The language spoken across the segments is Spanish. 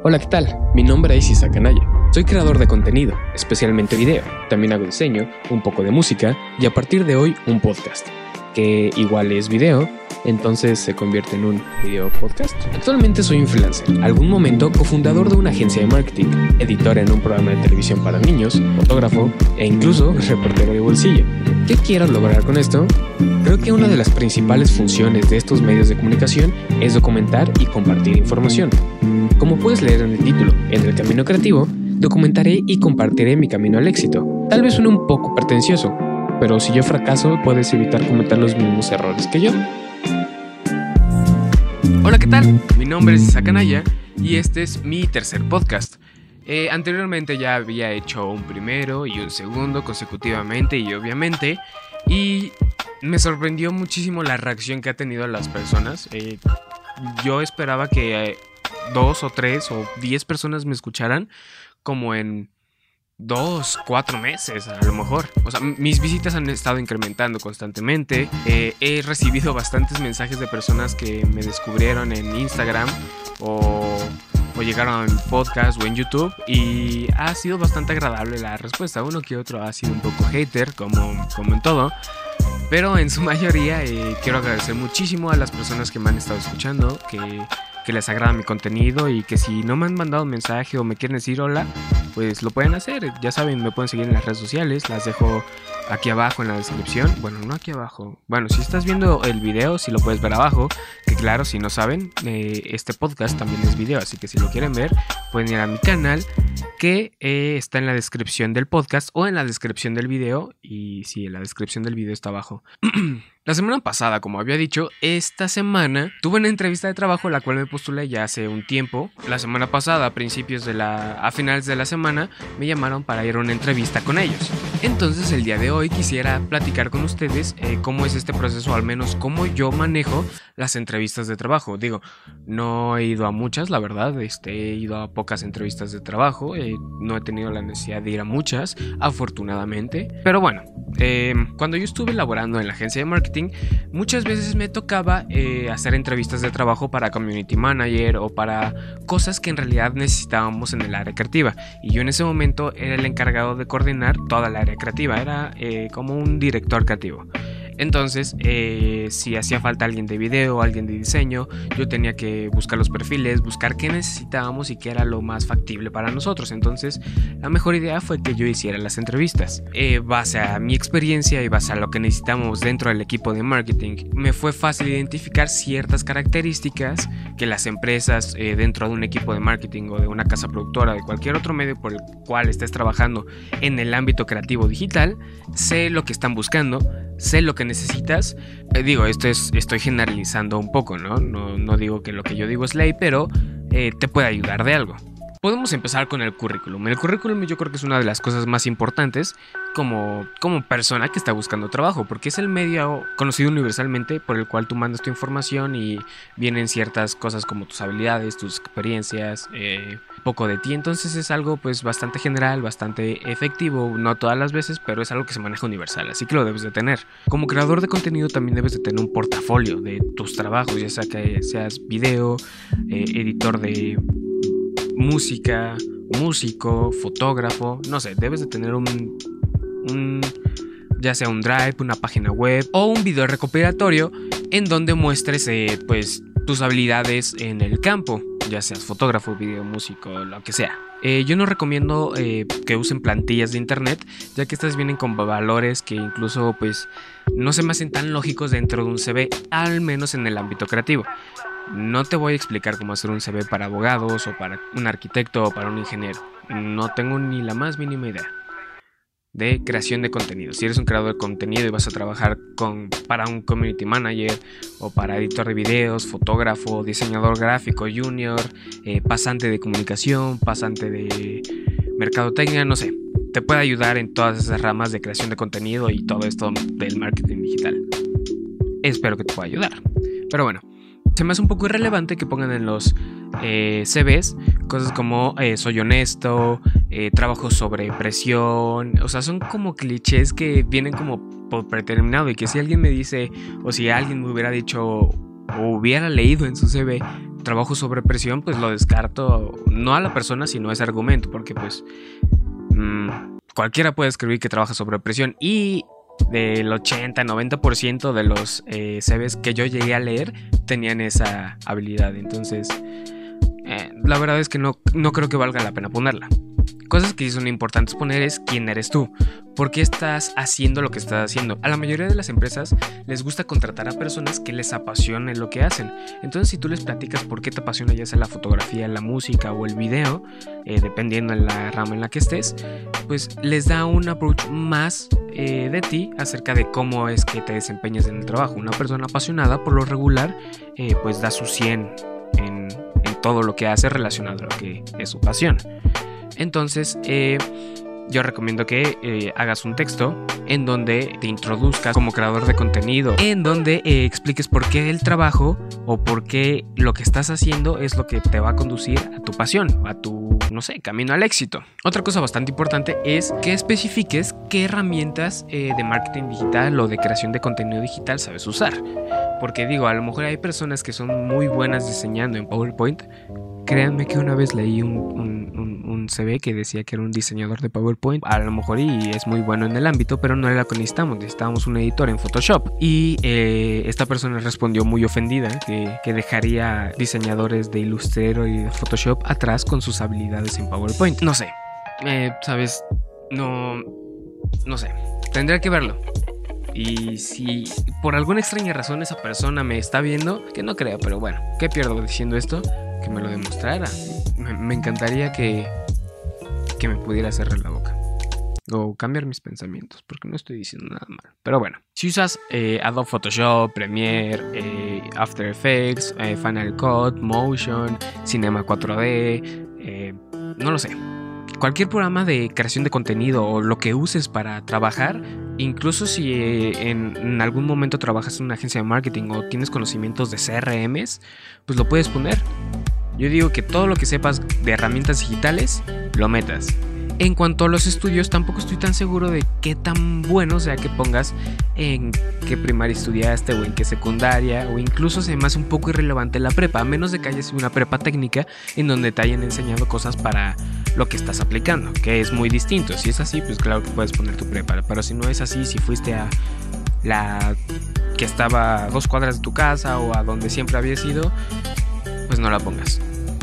Hola, ¿qué tal? Mi nombre es Isaac Anaya. Soy creador de contenido, especialmente video. También hago diseño, un poco de música y a partir de hoy un podcast, que igual es video, entonces se convierte en un video podcast. Actualmente soy un freelancer, algún momento cofundador de una agencia de marketing, editor en un programa de televisión para niños, fotógrafo e incluso reportero de bolsillo. ¿Qué quiero lograr con esto? Creo que una de las principales funciones de estos medios de comunicación es documentar y compartir información. Como puedes leer en el título, en el camino creativo, documentaré y compartiré mi camino al éxito. Tal vez suene un poco pretencioso, pero si yo fracaso puedes evitar cometer los mismos errores que yo. Hola, ¿qué tal? Mi nombre es Isaac Anaya y este es mi tercer podcast. Eh, anteriormente ya había hecho un primero y un segundo consecutivamente y obviamente y me sorprendió muchísimo la reacción que ha tenido las personas. Eh, yo esperaba que eh, dos o tres o diez personas me escucharan como en dos, cuatro meses a lo mejor. O sea, mis visitas han estado incrementando constantemente. Eh, he recibido bastantes mensajes de personas que me descubrieron en Instagram o, o llegaron en podcast o en YouTube y ha sido bastante agradable la respuesta. Uno que otro ha sido un poco hater, como, como en todo. Pero en su mayoría eh, quiero agradecer muchísimo a las personas que me han estado escuchando, que que les agrada mi contenido y que si no me han mandado un mensaje o me quieren decir hola, pues lo pueden hacer. Ya saben, me pueden seguir en las redes sociales, las dejo aquí abajo en la descripción. Bueno, no aquí abajo. Bueno, si estás viendo el video, si lo puedes ver abajo, que claro, si no saben, eh, este podcast también es video, así que si lo quieren ver, pueden ir a mi canal que eh, está en la descripción del podcast o en la descripción del video. Y sí, en la descripción del video está abajo. La semana pasada, como había dicho, esta semana tuve una entrevista de trabajo la cual me postulé ya hace un tiempo. La semana pasada, a principios de la a finales de la semana, me llamaron para ir a una entrevista con ellos. Entonces, el día de hoy quisiera platicar con ustedes eh, cómo es este proceso, al menos cómo yo manejo las entrevistas de trabajo. Digo, no he ido a muchas, la verdad, este, he ido a pocas entrevistas de trabajo, eh, no he tenido la necesidad de ir a muchas, afortunadamente. Pero bueno, eh, cuando yo estuve laborando en la agencia de marketing muchas veces me tocaba eh, hacer entrevistas de trabajo para community manager o para cosas que en realidad necesitábamos en el área creativa. Y yo en ese momento era el encargado de coordinar toda el área creativa, era eh, como un director creativo. Entonces, eh, si hacía falta alguien de video, alguien de diseño, yo tenía que buscar los perfiles, buscar qué necesitábamos y qué era lo más factible para nosotros. Entonces, la mejor idea fue que yo hiciera las entrevistas. Eh, base a mi experiencia y base a lo que necesitamos dentro del equipo de marketing, me fue fácil identificar ciertas características que las empresas eh, dentro de un equipo de marketing o de una casa productora, de cualquier otro medio por el cual estés trabajando en el ámbito creativo digital, sé lo que están buscando, sé lo que necesitas. Eh, digo, esto es, estoy generalizando un poco, ¿no? ¿no? No digo que lo que yo digo es ley, pero eh, te puede ayudar de algo. Podemos empezar con el currículum. El currículum yo creo que es una de las cosas más importantes como, como persona que está buscando trabajo, porque es el medio conocido universalmente por el cual tú mandas tu información y vienen ciertas cosas como tus habilidades, tus experiencias, eh, poco de ti. Entonces es algo pues bastante general, bastante efectivo, no todas las veces, pero es algo que se maneja universal, así que lo debes de tener. Como creador de contenido también debes de tener un portafolio de tus trabajos, ya sea que seas video, eh, editor de música, músico, fotógrafo, no sé, debes de tener un, ya sea un drive, una página web o un video recopilatorio en donde muestres eh, pues tus habilidades en el campo, ya seas fotógrafo, video, músico, lo que sea. Eh, yo no recomiendo eh, que usen plantillas de internet, ya que estas vienen con valores que incluso pues no se me hacen tan lógicos dentro de un CV, al menos en el ámbito creativo. No te voy a explicar cómo hacer un CV para abogados o para un arquitecto o para un ingeniero. No tengo ni la más mínima idea de creación de contenido. Si eres un creador de contenido y vas a trabajar con, para un community manager o para editor de videos, fotógrafo, diseñador gráfico junior, eh, pasante de comunicación, pasante de mercadotecnia, no sé, te puede ayudar en todas esas ramas de creación de contenido y todo esto del marketing digital. Espero que te pueda ayudar. Pero bueno, se me hace un poco irrelevante que pongan en los eh, CVs cosas como eh, soy honesto, eh, trabajo sobre presión, o sea, son como clichés que vienen como por predeterminado y que si alguien me dice o si alguien me hubiera dicho o hubiera leído en su CV trabajo sobre presión, pues lo descarto no a la persona, sino a ese argumento, porque pues mm, cualquiera puede escribir que trabaja sobre presión y del 80-90% de los eh, CVs que yo llegué a leer tenían esa habilidad. Entonces, eh, la verdad es que no, no creo que valga la pena ponerla. Cosas que son importantes poner es quién eres tú, por qué estás haciendo lo que estás haciendo. A la mayoría de las empresas les gusta contratar a personas que les apasione lo que hacen. Entonces si tú les platicas por qué te apasiona ya sea la fotografía, la música o el video, eh, dependiendo en la rama en la que estés, pues les da un approach más eh, de ti acerca de cómo es que te desempeñas en el trabajo. Una persona apasionada por lo regular eh, pues da su 100 en, en todo lo que hace relacionado a lo que es su pasión. Entonces, eh, yo recomiendo que eh, hagas un texto en donde te introduzcas como creador de contenido, en donde eh, expliques por qué el trabajo o por qué lo que estás haciendo es lo que te va a conducir a tu pasión, a tu, no sé, camino al éxito. Otra cosa bastante importante es que especifiques qué herramientas de marketing digital o de creación de contenido digital sabes usar. Porque digo, a lo mejor hay personas que son muy buenas diseñando en PowerPoint. Créanme que una vez leí un, un, CV que decía que era un diseñador de PowerPoint. A lo mejor y es muy bueno en el ámbito, pero no era lo que necesitamos. Necesitábamos un editor en Photoshop. Y eh, esta persona respondió muy ofendida que, que dejaría diseñadores de Illustrator y de Photoshop atrás con sus habilidades en PowerPoint. No sé. Eh, ¿Sabes? No... No sé. Tendría que verlo. Y si por alguna extraña razón esa persona me está viendo, que no creo, pero bueno, ¿qué pierdo diciendo esto? Que me lo demostrara. Me, encantaría que, que me pudiera cerrar la boca. O cambiar mis pensamientos, porque no estoy diciendo nada mal. Pero bueno, si usas eh, Adobe Photoshop, Premiere, eh, After Effects, eh, Final Cut, Motion, Cinema 4D, no lo sé cualquier programa de creación de contenido o lo que uses para trabajar, incluso si eh, en, algún momento trabajas en una agencia de marketing o tienes conocimientos de CRMs, pues lo puedes poner. Yo digo que todo lo que sepas de herramientas digitales, lo metas. En cuanto a los estudios, tampoco estoy tan seguro de qué tan bueno sea que pongas en qué primaria estudiaste o en qué secundaria, o incluso se me hace un poco irrelevante la prepa, a menos de que hayas una prepa técnica en donde te hayan enseñado cosas para lo que estás aplicando, que es muy distinto. Si es así, pues claro que puedes poner tu prepa, pero si no es así, si fuiste a la que estaba a dos cuadras de tu casa o a donde siempre habías ido, pues no la pongas.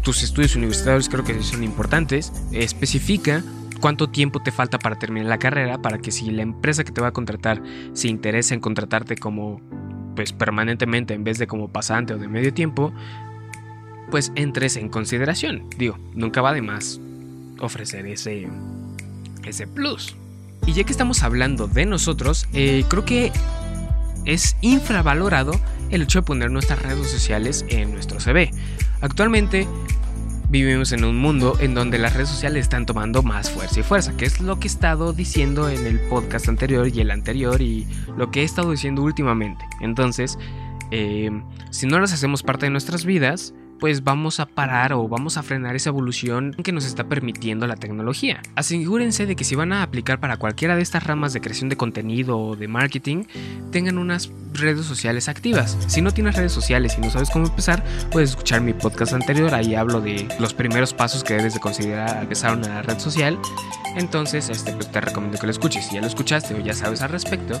Tus estudios universitarios creo que son importantes. Especifica cuánto tiempo te falta para terminar la carrera para que si la empresa que te va a contratar se interesa en contratarte como pues permanentemente en vez de como pasante o de medio tiempo, pues entres en consideración. Digo, nunca va de más ofrecer ese ese plus. Y ya que estamos hablando de nosotros, eh, creo que es infravalorado el hecho de poner nuestras redes sociales en nuestro CV. Actualmente vivimos en un mundo en donde las redes sociales están tomando más fuerza y fuerza, que es lo que he estado diciendo en el podcast anterior y el anterior y lo que he estado diciendo últimamente. Entonces, eh, si no las hacemos parte de nuestras vidas, pues vamos a parar o vamos a frenar esa evolución que nos está permitiendo la tecnología. Asegúrense de que si van a aplicar para cualquiera de estas ramas de creación de contenido o de marketing, tengan unas redes sociales activas. Si no tienes redes sociales y no sabes cómo empezar, puedes escuchar mi podcast anterior, ahí hablo de los primeros pasos que debes de considerar al empezar una red social. Entonces, este, pues te recomiendo que lo escuches. Si ya lo escuchaste o ya sabes al respecto,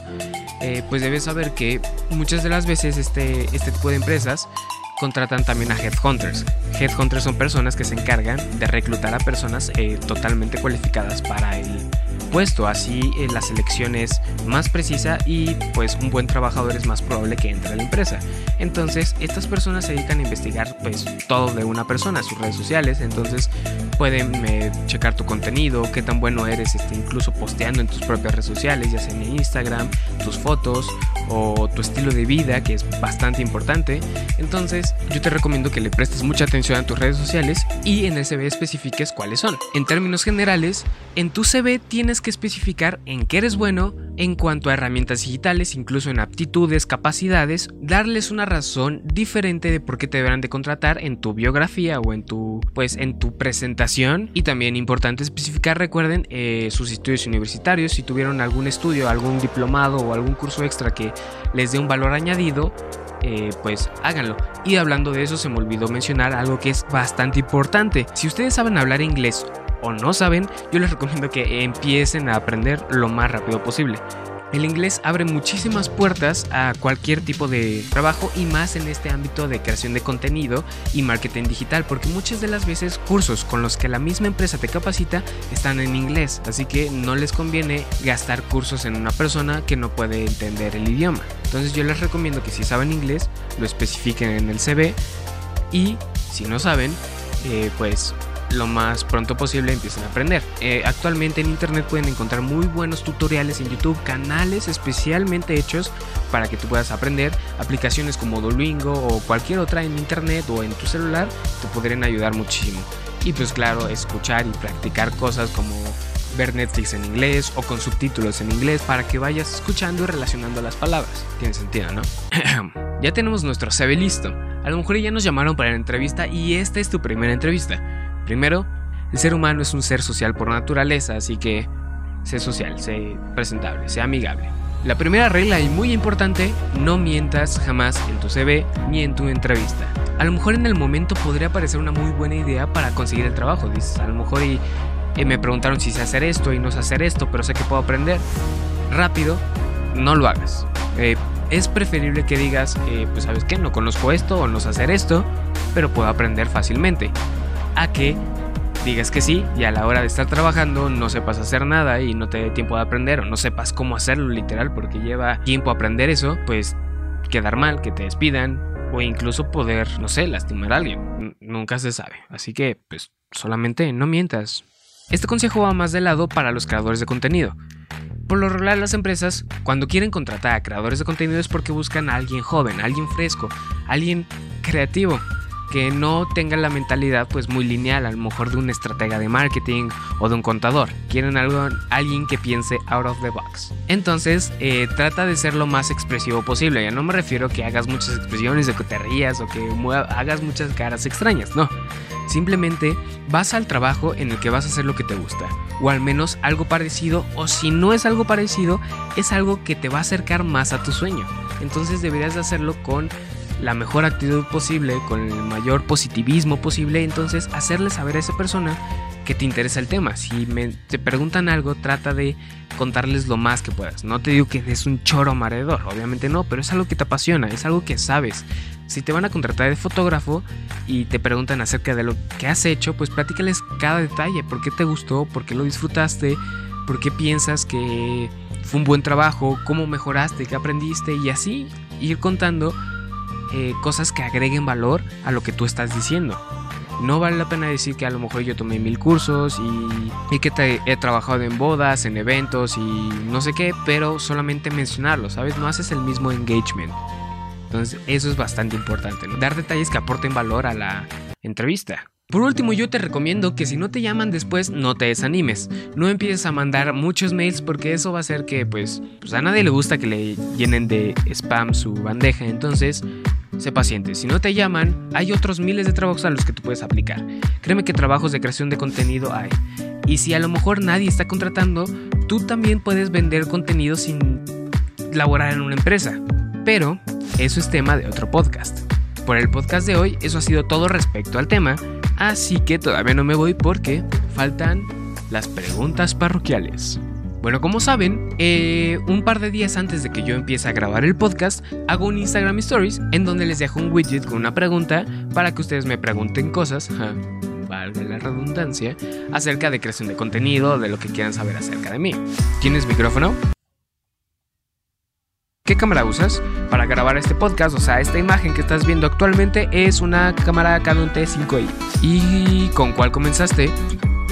eh, pues debes saber que muchas de las veces este, este tipo de empresas contratan también a headhunters. Headhunters son personas que se encargan de reclutar a personas eh, totalmente cualificadas para el puesto. Así eh, la selección es más precisa y pues un buen trabajador es más probable que entre a la empresa. Entonces estas personas se dedican a investigar pues todo de una persona, sus redes sociales. Entonces pueden eh, checar tu contenido, qué tan bueno eres, este, incluso posteando en tus propias redes sociales, ya sea en Instagram, tus fotos o tu estilo de vida, que es bastante importante. Entonces, yo te recomiendo que le prestes mucha atención a tus redes sociales y en el CV especifiques cuáles son. En términos generales, en tu CV tienes que especificar en qué eres bueno en cuanto a herramientas digitales, incluso en aptitudes, capacidades, darles una razón diferente de por qué te deberán de contratar en tu biografía o en tu, pues, en tu presentación. Y también importante especificar, recuerden, eh, sus estudios universitarios, si tuvieron algún estudio, algún diplomado o algún curso extra que les dé un valor añadido, eh, pues háganlo. Y hablando de eso, se me olvidó mencionar algo que es bastante importante. Si ustedes saben hablar inglés o no saben, yo les recomiendo que empiecen a aprender lo más rápido posible. El inglés abre muchísimas puertas a cualquier tipo de trabajo y más en este ámbito de creación de contenido y marketing digital, porque muchas de las veces cursos con los que la misma empresa te capacita están en inglés, así que no les conviene gastar cursos en una persona que no puede entender el idioma. Entonces yo les recomiendo que si saben inglés lo especifiquen en el CV y si no saben, eh, pues lo más pronto posible empiecen a aprender. Eh, actualmente en internet pueden encontrar muy buenos tutoriales en YouTube, canales especialmente hechos para que tú puedas aprender. Aplicaciones como Duolingo o cualquier otra en internet o en tu celular te podrían ayudar muchísimo. Y pues claro, escuchar y practicar cosas como ver Netflix en inglés o con subtítulos en inglés para que vayas escuchando y relacionando las palabras. Tiene sentido, ¿no? ya tenemos nuestro CV listo. A lo mejor ya nos llamaron para la entrevista y esta es tu primera entrevista. Primero, el ser humano es un ser social por naturaleza, así que sé social, sé presentable, sé amigable. La primera regla y muy importante, no mientas jamás en tu CV ni en tu entrevista. A lo mejor en el momento podría parecer una muy buena idea para conseguir el trabajo, dices, a lo mejor y, me preguntaron si sé hacer esto y no sé hacer esto, pero sé que puedo aprender. Rápido, no lo hagas. Eh, es preferible que digas, eh, pues sabes qué, no conozco esto o no sé hacer esto, pero puedo aprender fácilmente a que digas que sí y a la hora de estar trabajando no sepas hacer nada y no te dé tiempo de aprender o no sepas cómo hacerlo literal porque lleva tiempo aprender eso, pues quedar mal, que te despidan o incluso poder, no sé, lastimar a alguien. nunca se sabe. Así que, pues, solamente no mientas. Este consejo va más de lado para los creadores de contenido. Por lo regular las empresas, cuando quieren contratar a creadores de contenido es porque buscan a alguien joven, alguien fresco, alguien creativo que no tenga la mentalidad pues muy lineal, a lo mejor de un estratega de marketing o de un contador. Quieren algo, alguien que piense out of the box. Entonces eh, trata de ser lo más expresivo posible. Ya no me refiero a que hagas muchas expresiones o que o que hagas muchas caras extrañas, no. Simplemente vas al trabajo en el que vas a hacer lo que te gusta. O al menos algo parecido. O si no es algo parecido, es algo que te va a acercar más a tu sueño. Entonces deberías de hacerlo con la mejor actitud posible, con el mayor positivismo posible, entonces hacerle saber a esa persona que te interesa el tema. Si te preguntan algo, trata de contarles lo más que puedas. No te digo que es un choro mareador, obviamente no, pero es algo que te apasiona, es algo que sabes. Si te van a contratar de fotógrafo y te preguntan acerca de lo que has hecho, pues platícales cada detalle, por qué te gustó, por qué lo disfrutaste, por qué piensas que fue un buen trabajo, cómo mejoraste, qué aprendiste y así ir contando eh, cosas que agreguen valor a lo que tú estás diciendo. No vale la pena decir que a lo mejor yo tomé mil cursos y, que he trabajado en bodas, en eventos y no sé qué, pero solamente mencionarlo, ¿sabes? No haces el mismo engagement. Entonces eso es bastante importante, ¿no? Dar detalles que aporten valor a la entrevista. Por último, yo te recomiendo que si no te llaman después, no te desanimes. No empieces a mandar muchos mails porque eso va a hacer que, pues, pues a nadie le gusta que le llenen de spam su bandeja. Entonces, Sé paciente, si no te llaman, hay otros miles de trabajos a los que tú puedes aplicar. Créeme que trabajos de creación de contenido hay. Y si a lo mejor nadie está contratando, tú también puedes vender contenido sin laborar en una empresa. Pero eso es tema de otro podcast. Por el podcast de hoy, eso ha sido todo respecto al tema, así que todavía no me voy porque faltan las preguntas parroquiales. Bueno, como saben, eh, un par de días antes de que yo empiece a grabar el podcast, hago un Instagram Stories en donde les dejo un widget con una pregunta para que ustedes me pregunten cosas, valga la redundancia, acerca de creación de contenido, de lo que quieran saber acerca de mí. ¿Tienes micrófono? ¿Qué cámara usas para grabar este podcast? O sea, esta imagen que estás viendo actualmente es una cámara Canon T5i. ¿Y con cuál comenzaste?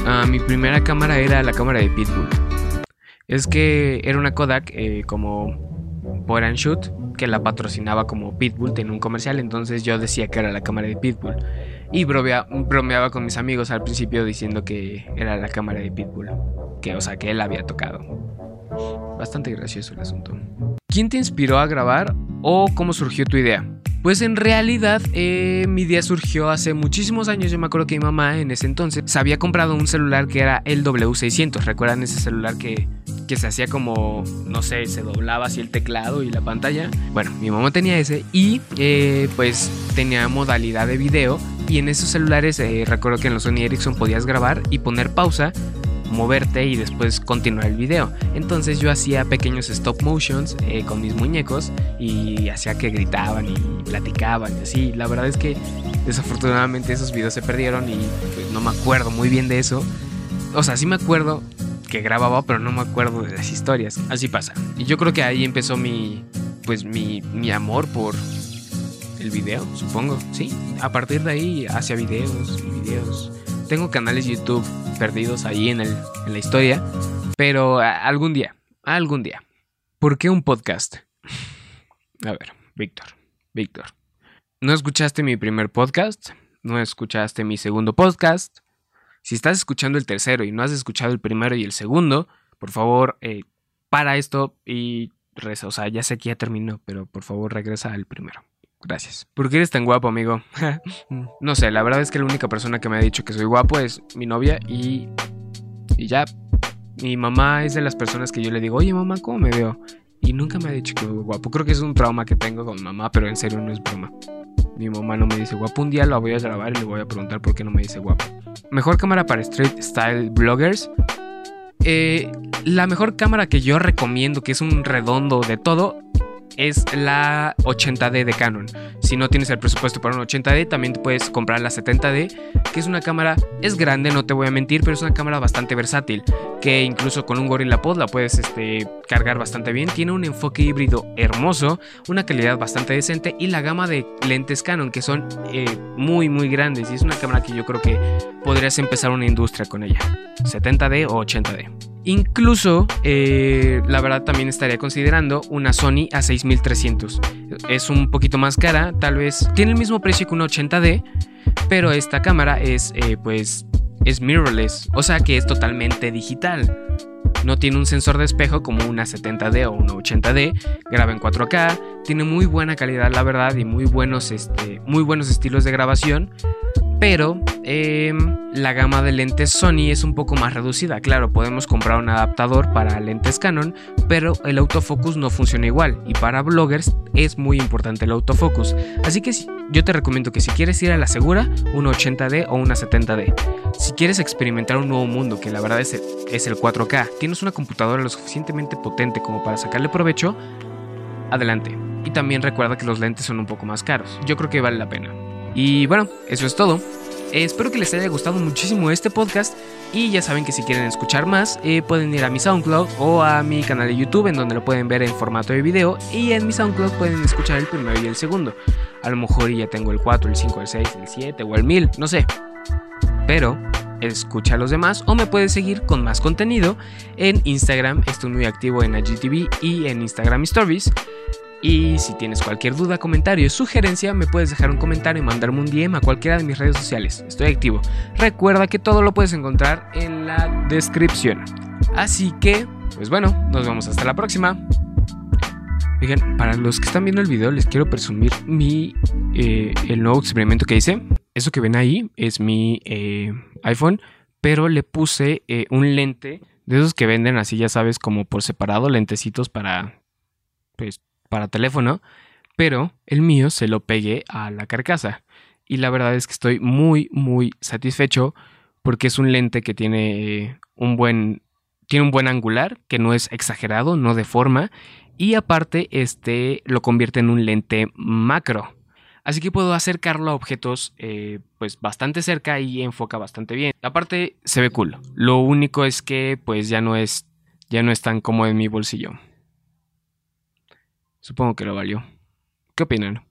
Ah, mi primera cámara era la cámara de Pitbull es que era una Kodak eh, como Point and Shoot que la patrocinaba como Pitbull, tenía un comercial, entonces yo decía que era la cámara de Pitbull. y bromeaba con mis amigos al principio diciendo que era la cámara de Pitbull, que o sea, que él había tocado. Bastante gracioso el asunto. ¿Quién te inspiró a grabar o cómo surgió tu idea? Pues en realidad eh, mi idea surgió hace muchísimos años. Yo me acuerdo que mi mamá en ese entonces se había comprado un celular que era el W600. ¿Recuerdan ese celular que, que se hacía como, no sé, se doblaba así el teclado y la pantalla? Bueno, mi mamá tenía ese y eh, pues tenía modalidad de video. Y en esos celulares eh, recuerdo que en los Sony Ericsson podías grabar y poner pausa moverte y después continuar el video. Entonces yo hacía pequeños stop motions eh, con mis muñecos y hacía que gritaban y platicaban y así. La verdad es que desafortunadamente esos videos se perdieron y pues, no me acuerdo muy bien de eso. O sea, sí me acuerdo que grababa, pero no me acuerdo de las historias. Así pasa. Y yo creo que ahí empezó mi, pues mi, mi amor por el video, supongo. Sí, a partir de ahí hacía videos y videos tengo canales YouTube perdidos ahí en, el, en la historia, pero algún día, algún día. ¿Por qué un podcast? A ver, Víctor, Víctor. ¿No escuchaste mi primer podcast? ¿No escuchaste mi segundo podcast? Si estás escuchando el tercero y no has escuchado el primero y el segundo, por favor, eh, para esto y reza. O sea, ya sé que ya terminó, pero por favor regresa al primero. Gracias. ¿Por qué eres tan guapo, amigo? no sé, la verdad es que la única persona que me ha dicho que soy guapo es mi novia y. Y ya. Mi mamá es de las personas que yo le digo, oye mamá, ¿cómo me veo? Y nunca me ha dicho que soy guapo. Creo que es un trauma que tengo con mamá, pero en serio no es broma. Mi mamá no me dice guapo. Un día lo voy a grabar y le voy a preguntar por qué no me dice guapo. Mejor cámara para street style bloggers. Eh, la mejor cámara que yo recomiendo, que es un redondo de todo, es la 80D de Canon. Si no tienes el presupuesto para un 80D, también te puedes comprar la 70D, que es una cámara, es grande, no te voy a mentir, pero es una cámara bastante versátil, que incluso con un Gorilla Pod la puedes este, cargar bastante bien. Tiene un enfoque híbrido hermoso, una calidad bastante decente y la gama de lentes Canon, que son eh, muy, muy grandes. Y es una cámara que yo creo que podrías empezar una industria con ella. 70D o 80D. Incluso, eh, la verdad también estaría considerando una Sony A6300. Es un poquito más cara, tal vez tiene el mismo precio que una 80D, pero esta cámara es, eh, pues, es mirrorless, o sea que es totalmente digital. No tiene un sensor de espejo como una 70D o una 80D, graba en 4K, tiene muy buena calidad la verdad y muy buenos, este, muy buenos estilos de grabación, pero em, la gama de lentes Sony es un poco más reducida. Claro, podemos comprar un adaptador para lentes Canon, pero el autofocus no funciona igual y para bloggers es muy importante el autofocus. Así que yo te recomiendo que si quieres ir a la segura, una 80D o una 70D. Si quieres experimentar un nuevo mundo, que la verdad es es el 4K, tienes una computadora lo suficientemente potente como para sacarle provecho, adelante. Y también recuerda que los lentes son un poco más caros. Yo creo que vale la pena. Y bueno, eso es todo. espero que les haya gustado muchísimo este podcast y ya saben que si quieren escuchar más eh, pueden ir a mi SoundCloud o a mi canal de YouTube en donde lo pueden ver en formato de video y en mi SoundCloud pueden escuchar el primero y el segundo. A lo mejor ya tengo el 4, el 5, el 6, el 7 o el 1000, no sé. Pero escucha a los demás o me puedes seguir con más contenido en Instagram, estoy muy activo en IGTV y en Instagram Stories. Y si tienes cualquier duda, comentario sugerencia, me puedes dejar un comentario y mandarme un DM a cualquiera de mis redes sociales. Estoy activo. Recuerda que todo lo puedes encontrar en la descripción. Así que, pues bueno, nos vemos hasta la próxima. Oigan, para los que están viendo el video, les quiero presumir mi eh, el nuevo experimento que hice. Eso que ven ahí es mi eh, iPhone, pero le puse eh, un lente de esos que venden así, ya sabes, como por separado, lentecitos para pues para teléfono, pero el mío se lo pegué a la carcasa. Y la verdad es que estoy muy, muy satisfecho porque es un lente que tiene un buen, tiene un buen angular, que no es exagerado, no deforma, y aparte este lo convierte en un lente macro. Así que puedo acercarlo a objetos eh, pues bastante cerca y enfoca bastante bien. Aparte se ve cool. Lo único es que pues ya no es ya no es tan cómodo en mi bolsillo. Supongo que lo valió. ¿Qué opinan?